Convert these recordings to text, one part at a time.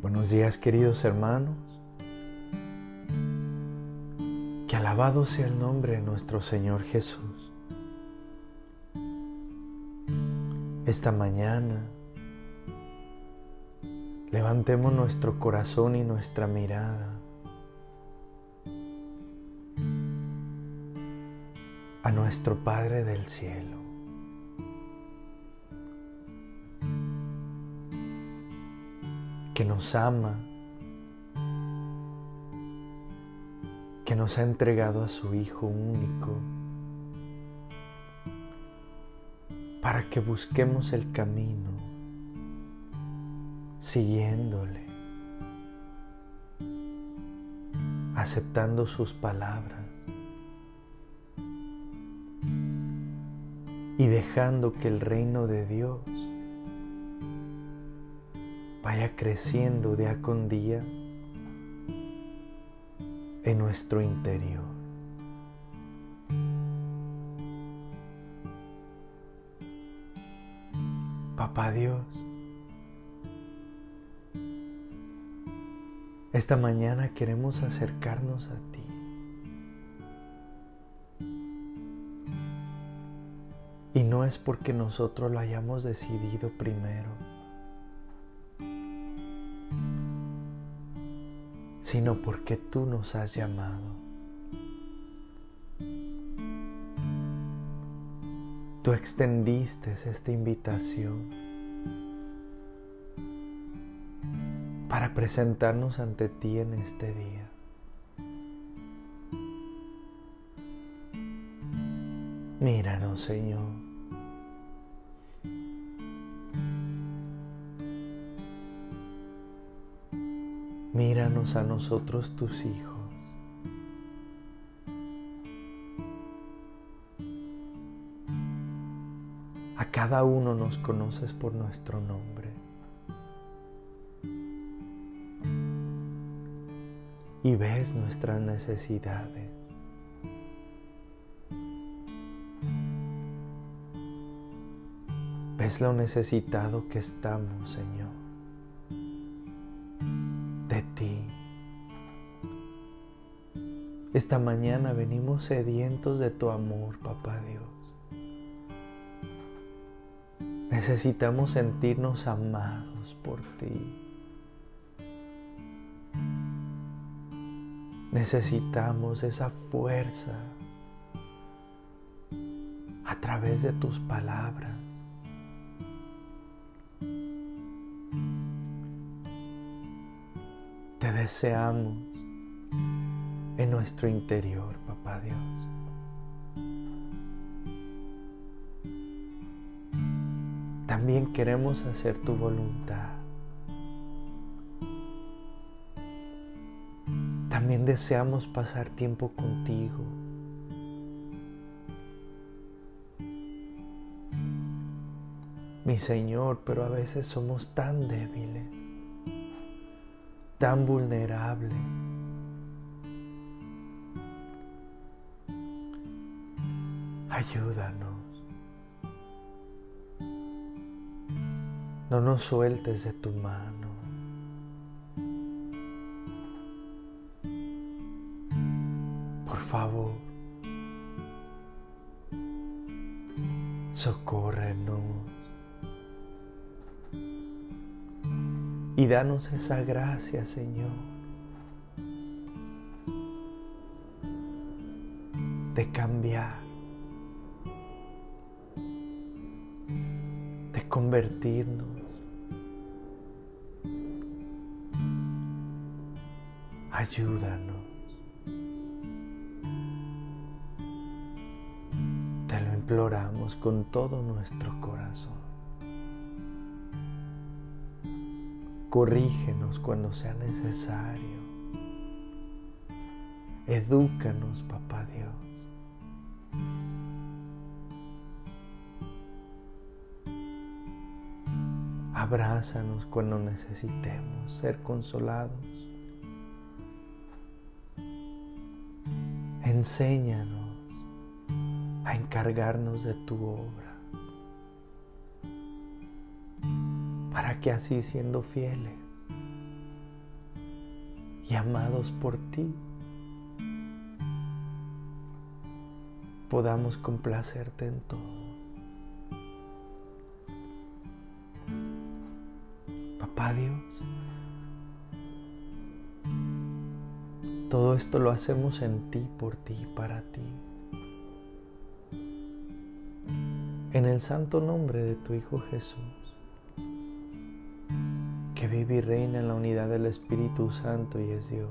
Buenos días queridos hermanos. Que alabado sea el nombre de nuestro Señor Jesús. Esta mañana levantemos nuestro corazón y nuestra mirada a nuestro Padre del cielo. Nos ama, que nos ha entregado a su Hijo único, para que busquemos el camino siguiéndole, aceptando sus palabras y dejando que el reino de Dios vaya creciendo día con día en nuestro interior. Papá Dios, esta mañana queremos acercarnos a ti. Y no es porque nosotros lo hayamos decidido primero sino porque tú nos has llamado. Tú extendiste esta invitación para presentarnos ante ti en este día. Míranos, Señor. Míranos a nosotros tus hijos. A cada uno nos conoces por nuestro nombre. Y ves nuestras necesidades. Ves lo necesitado que estamos, Señor. Esta mañana venimos sedientos de tu amor, Papá Dios. Necesitamos sentirnos amados por ti. Necesitamos esa fuerza a través de tus palabras. Te deseamos en nuestro interior, papá Dios. También queremos hacer tu voluntad. También deseamos pasar tiempo contigo. Mi Señor, pero a veces somos tan débiles, tan vulnerables Ayúdanos. No nos sueltes de tu mano. Por favor, socórrenos y danos esa gracia, Señor, de cambiar convertirnos. Ayúdanos. Te lo imploramos con todo nuestro corazón. Corrígenos cuando sea necesario. Edúcanos, Papá Dios. Abrázanos cuando necesitemos ser consolados. Enséñanos a encargarnos de tu obra para que así siendo fieles y amados por ti, podamos complacerte en todo. Dios, todo esto lo hacemos en ti, por ti, para ti. En el santo nombre de tu Hijo Jesús, que vive y reina en la unidad del Espíritu Santo y es Dios,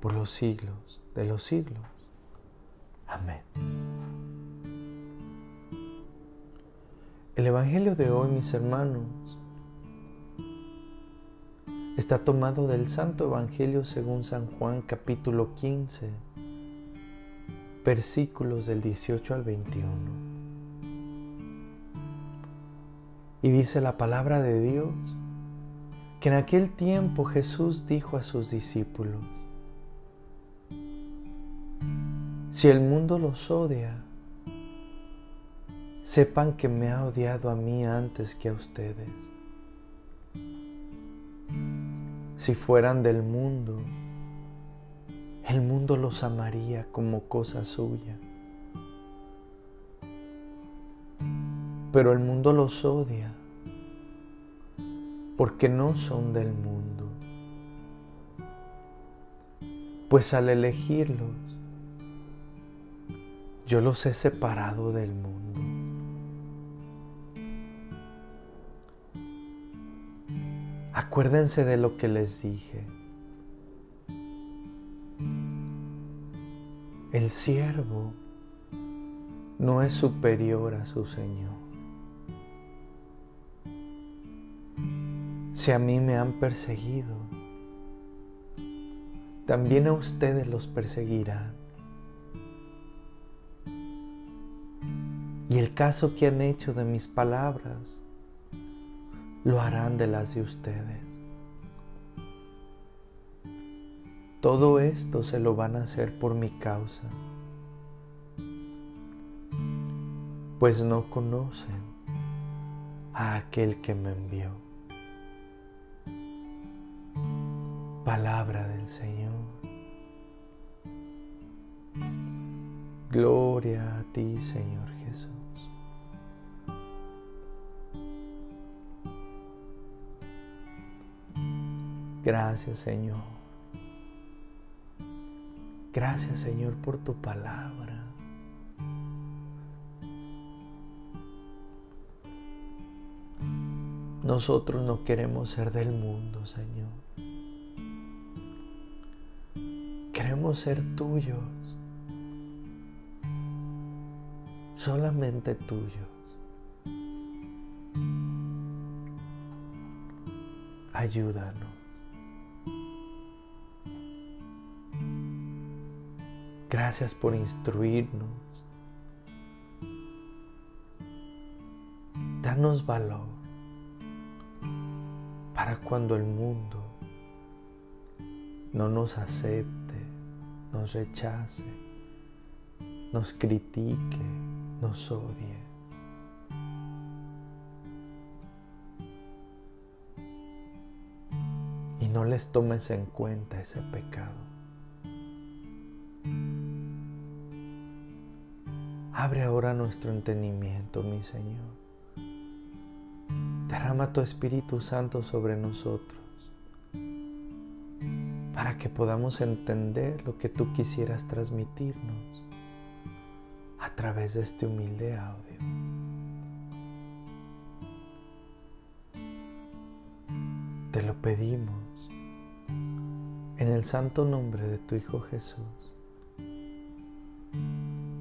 por los siglos de los siglos. Amén. El Evangelio de hoy, mis hermanos, está tomado del Santo Evangelio según San Juan capítulo 15, versículos del 18 al 21. Y dice la palabra de Dios que en aquel tiempo Jesús dijo a sus discípulos, Si el mundo los odia, sepan que me ha odiado a mí antes que a ustedes. Si fueran del mundo, el mundo los amaría como cosa suya. Pero el mundo los odia porque no son del mundo. Pues al elegirlos, yo los he separado del mundo. Acuérdense de lo que les dije. El siervo no es superior a su Señor. Si a mí me han perseguido, también a ustedes los perseguirán. Y el caso que han hecho de mis palabras, lo harán de las de ustedes. Todo esto se lo van a hacer por mi causa, pues no conocen a aquel que me envió. Palabra del Señor. Gloria a ti, Señor Gracias Señor. Gracias Señor por tu palabra. Nosotros no queremos ser del mundo, Señor. Queremos ser tuyos. Solamente tuyos. Ayúdanos. Gracias por instruirnos. Danos valor para cuando el mundo no nos acepte, nos rechace, nos critique, nos odie. Y no les tomes en cuenta ese pecado. Abre ahora nuestro entendimiento, mi Señor. Derrama tu Espíritu Santo sobre nosotros para que podamos entender lo que tú quisieras transmitirnos a través de este humilde audio. Te lo pedimos en el santo nombre de tu Hijo Jesús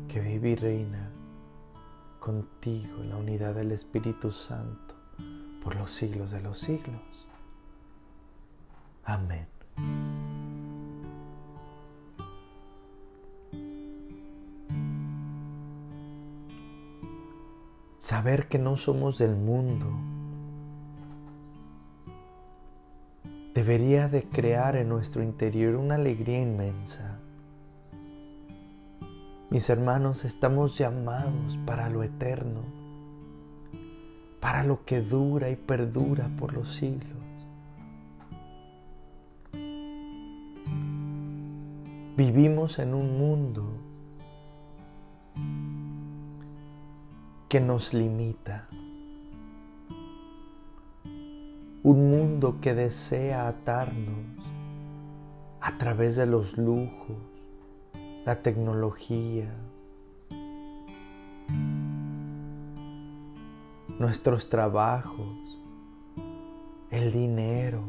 que vive y reina contigo en la unidad del Espíritu Santo por los siglos de los siglos. Amén. Saber que no somos del mundo debería de crear en nuestro interior una alegría inmensa mis hermanos, estamos llamados para lo eterno, para lo que dura y perdura por los siglos. Vivimos en un mundo que nos limita, un mundo que desea atarnos a través de los lujos, la tecnología, nuestros trabajos, el dinero,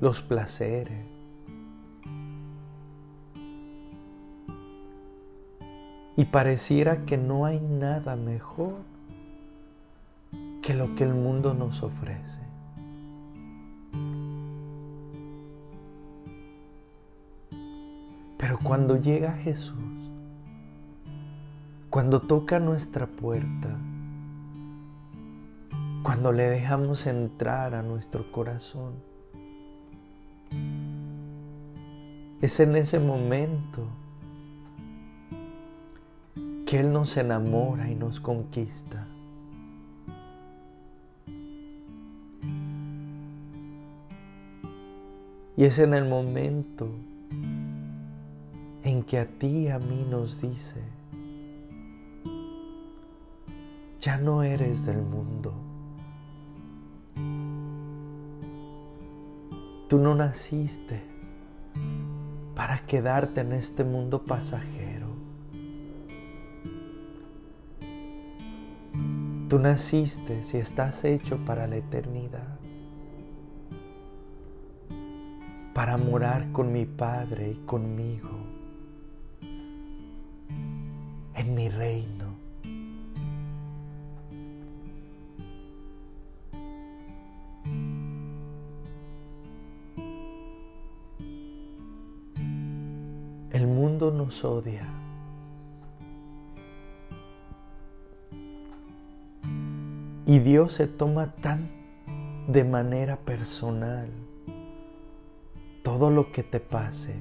los placeres. Y pareciera que no hay nada mejor que lo que el mundo nos ofrece. Pero cuando llega Jesús, cuando toca nuestra puerta, cuando le dejamos entrar a nuestro corazón, es en ese momento que Él nos enamora y nos conquista. Y es en el momento en que a ti a mí nos dice, ya no eres del mundo. Tú no naciste para quedarte en este mundo pasajero. Tú naciste si estás hecho para la eternidad, para morar con mi Padre y conmigo mi reino. El mundo nos odia. Y Dios se toma tan de manera personal todo lo que te pase.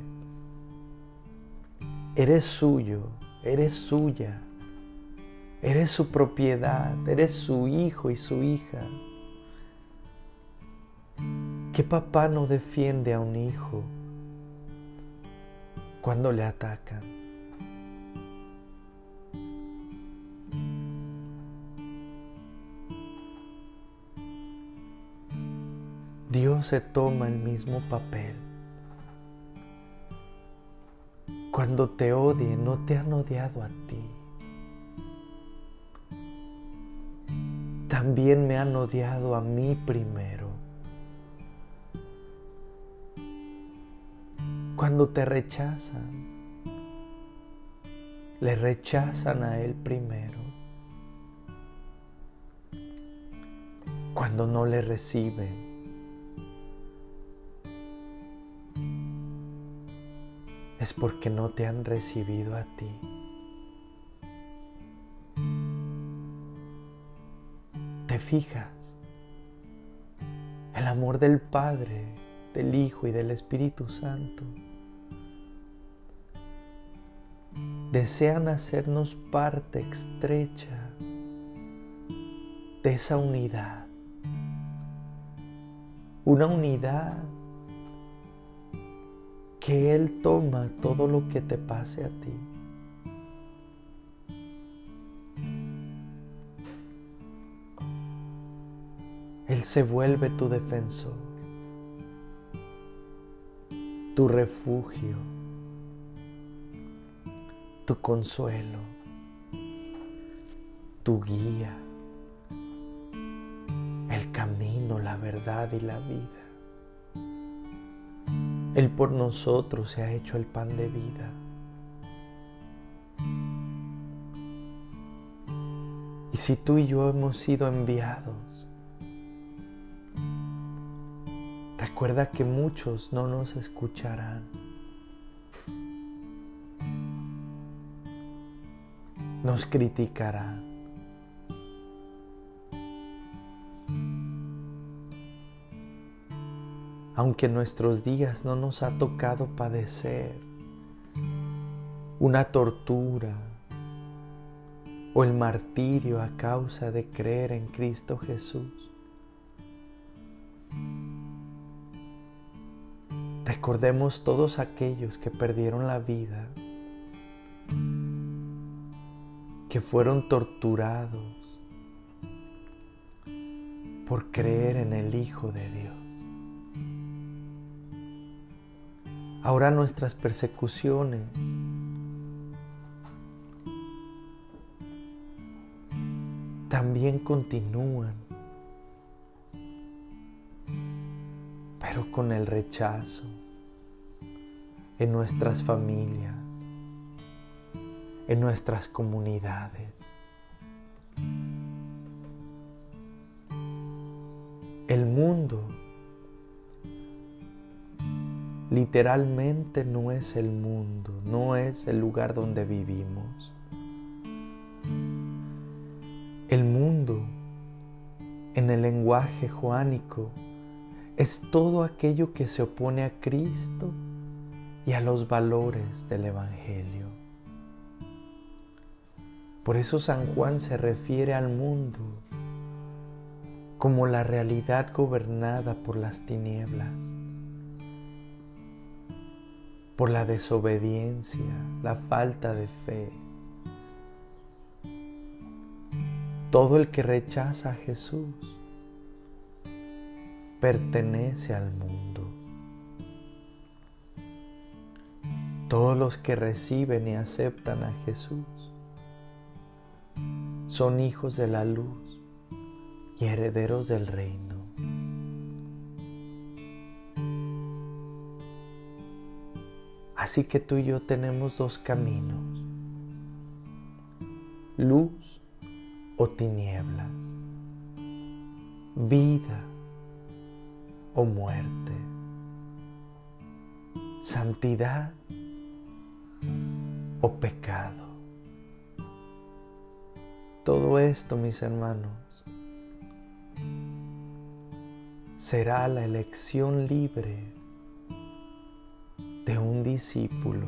Eres suyo, eres suya, eres su propiedad, eres su hijo y su hija. ¿Qué papá no defiende a un hijo cuando le atacan? Dios se toma el mismo papel. Cuando te odien, no te han odiado a ti. También me han odiado a mí primero. Cuando te rechazan, le rechazan a Él primero. Cuando no le reciben, es porque no te han recibido a ti. ¿Te fijas? El amor del Padre, del Hijo y del Espíritu Santo desean hacernos parte estrecha de esa unidad. Una unidad que Él toma todo lo que te pase a ti. Él se vuelve tu defensor, tu refugio, tu consuelo, tu guía, el camino, la verdad y la vida. Él por nosotros se ha hecho el pan de vida. Y si tú y yo hemos sido enviados, recuerda que muchos no nos escucharán. Nos criticarán aunque en nuestros días no nos ha tocado padecer una tortura o el martirio a causa de creer en Cristo Jesús. Recordemos todos aquellos que perdieron la vida, que fueron torturados por creer en el Hijo de Dios. Ahora nuestras persecuciones también continúan, pero con el rechazo en nuestras familias, en nuestras comunidades. Literalmente no es el mundo, no es el lugar donde vivimos. El mundo, en el lenguaje joánico, es todo aquello que se opone a Cristo y a los valores del Evangelio. Por eso San Juan se refiere al mundo como la realidad gobernada por las tinieblas, por la desobediencia, la falta de fe. Todo el que rechaza a Jesús pertenece al mundo. Todos los que reciben y aceptan a Jesús son hijos de la luz y herederos del reino. Así que tú y yo tenemos dos caminos, luz o tinieblas, vida o muerte, santidad o pecado. Todo esto, mis hermanos, será la elección libre de un discípulo.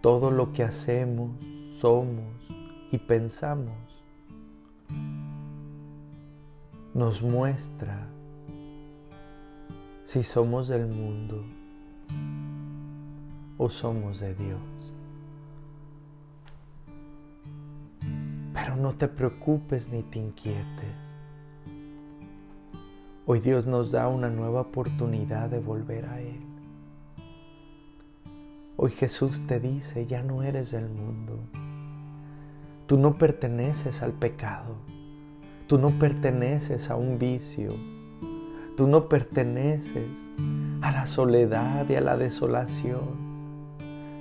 Todo lo que hacemos, somos y pensamos nos muestra si somos del mundo o somos de Dios. Pero no te preocupes ni te inquietes. Hoy Dios nos da una nueva oportunidad de volver a Él. Hoy Jesús te dice, ya no eres del mundo. Tú no perteneces al pecado. Tú no perteneces a un vicio. Tú no perteneces a la soledad y a la desolación.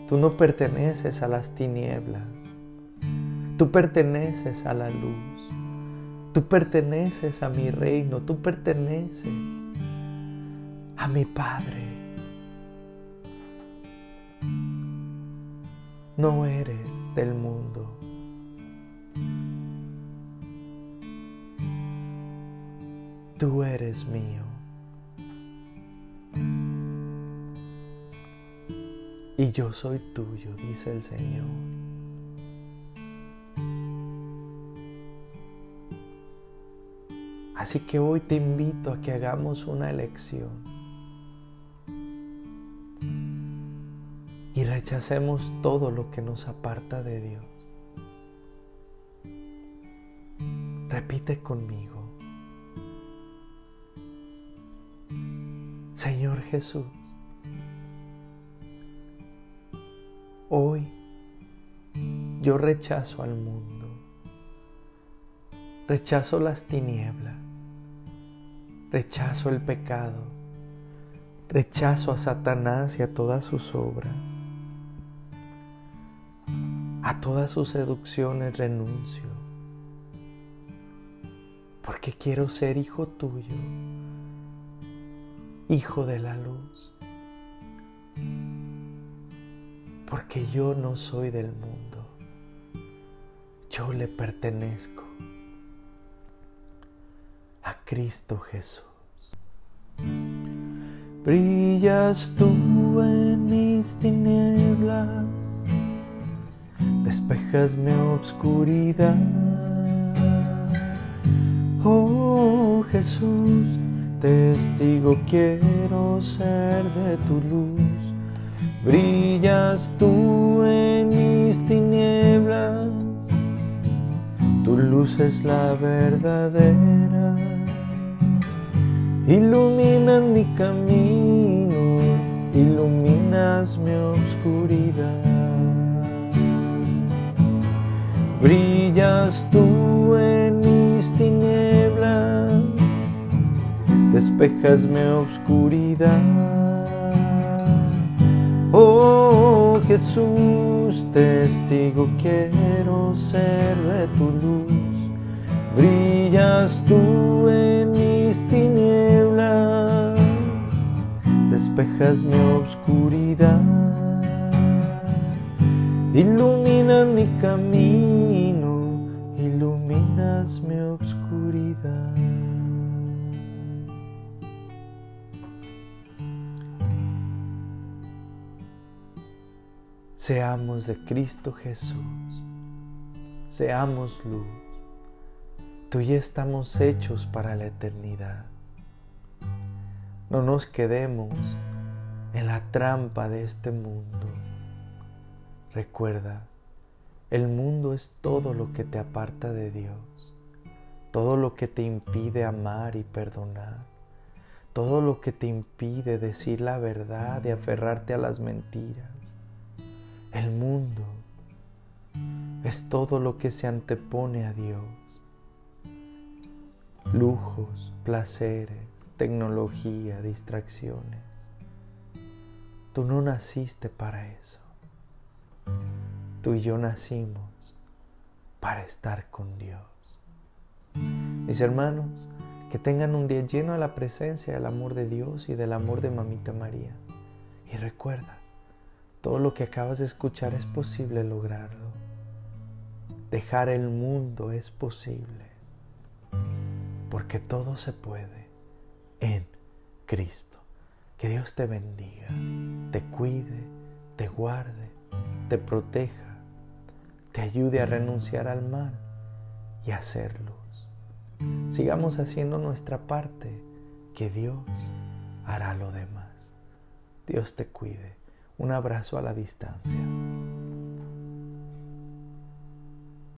Tú no perteneces a las tinieblas. Tú perteneces a la luz. Tú perteneces a mi reino. Tú perteneces a mi Padre. No eres del mundo. Tú eres mío. Y yo soy tuyo, dice el Señor. Así que hoy te invito a que hagamos una elección y rechacemos todo lo que nos aparta de Dios. Repite conmigo. Señor Jesús, hoy yo rechazo al mundo, rechazo las tinieblas, rechazo el pecado, rechazo a Satanás y a todas sus obras, a todas sus seducciones renuncio, porque quiero ser hijo tuyo hijo de la luz, porque yo no soy del mundo, yo le pertenezco Cristo Jesús. Brillas tú en mis tinieblas, despejas mi obscuridad. Oh, Jesús, testigo quiero ser de tu luz. Brillas tú en mis tinieblas, tu luz es la verdadera. Ilumina mi camino, iluminas mi oscuridad. Brillas tú en mis tinieblas, despejas mi oscuridad. Oh Jesús, testigo quiero ser de tu luz. Brillas tú en mis tinieblas, despejas mi oscuridad. Ilumina mi camino, iluminas mi oscuridad. Seamos de Cristo Jesús, seamos luz. Tú y estamos hechos para la eternidad. No nos quedemos en la trampa de este mundo. Recuerda, el mundo es todo lo que te aparta de Dios, todo lo que te impide amar y perdonar, todo lo que te impide decir la verdad y aferrarte a las mentiras. El mundo es todo lo que se antepone a Dios. Lujos, placeres, tecnología, distracciones. Tú no naciste para eso. Tú y yo nacimos para estar con Dios. Mis hermanos, que tengan un día lleno de la presencia del amor de Dios y del amor de Mamita María. Y recuerda, todo lo que acabas de escuchar es posible lograrlo. Dejar el mundo es posible. Porque todo se puede en Cristo. Que Dios te bendiga, te cuide, te guarde te proteja, te ayude a renunciar al mal y a hacer luz. Sigamos haciendo nuestra parte, que Dios hará lo demás. Dios te cuide. Un abrazo a la distancia.